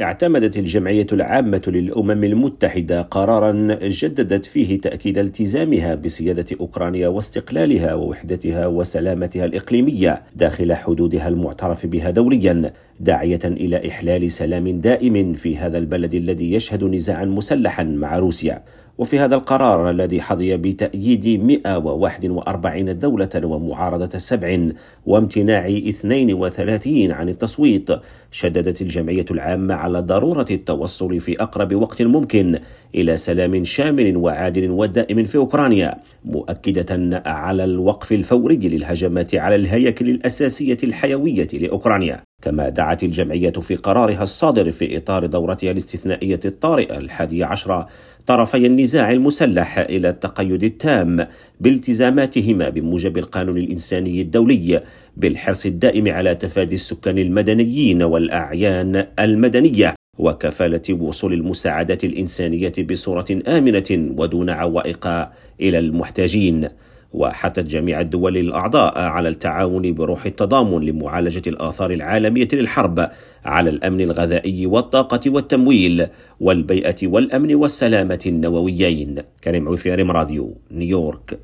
اعتمدت الجمعية العامة للأمم المتحدة قرارا جددت فيه تأكيد التزامها بسيادة أوكرانيا واستقلالها ووحدتها وسلامتها الإقليمية داخل حدودها المعترف بها دوليا داعية إلى إحلال سلام دائم في هذا البلد الذي يشهد نزاعا مسلحا مع روسيا. وفي هذا القرار الذي حظي بتأييد 141 دولة ومعارضة سبع وامتناع 32 عن التصويت شددت الجمعية العامة على ضرورة التوصل في أقرب وقت ممكن إلى سلام شامل وعادل ودائم في أوكرانيا مؤكدة على الوقف الفوري للهجمات على الهياكل الأساسية الحيوية لأوكرانيا. كما دعت الجمعية في قرارها الصادر في إطار دورتها الاستثنائية الطارئة الحادية عشرة طرفي النزاع المسلح إلى التقيد التام بالتزاماتهما بموجب القانون الإنساني الدولي بالحرص الدائم على تفادي السكان المدنيين والأعيان المدنية وكفالة وصول المساعدات الإنسانية بصورة آمنة ودون عوائق إلى المحتاجين. وحثت جميع الدول الأعضاء على التعاون بروح التضامن لمعالجة الآثار العالمية للحرب على الأمن الغذائي والطاقة والتمويل والبيئة والأمن والسلامة النوويين. كريم عوفير راديو نيويورك.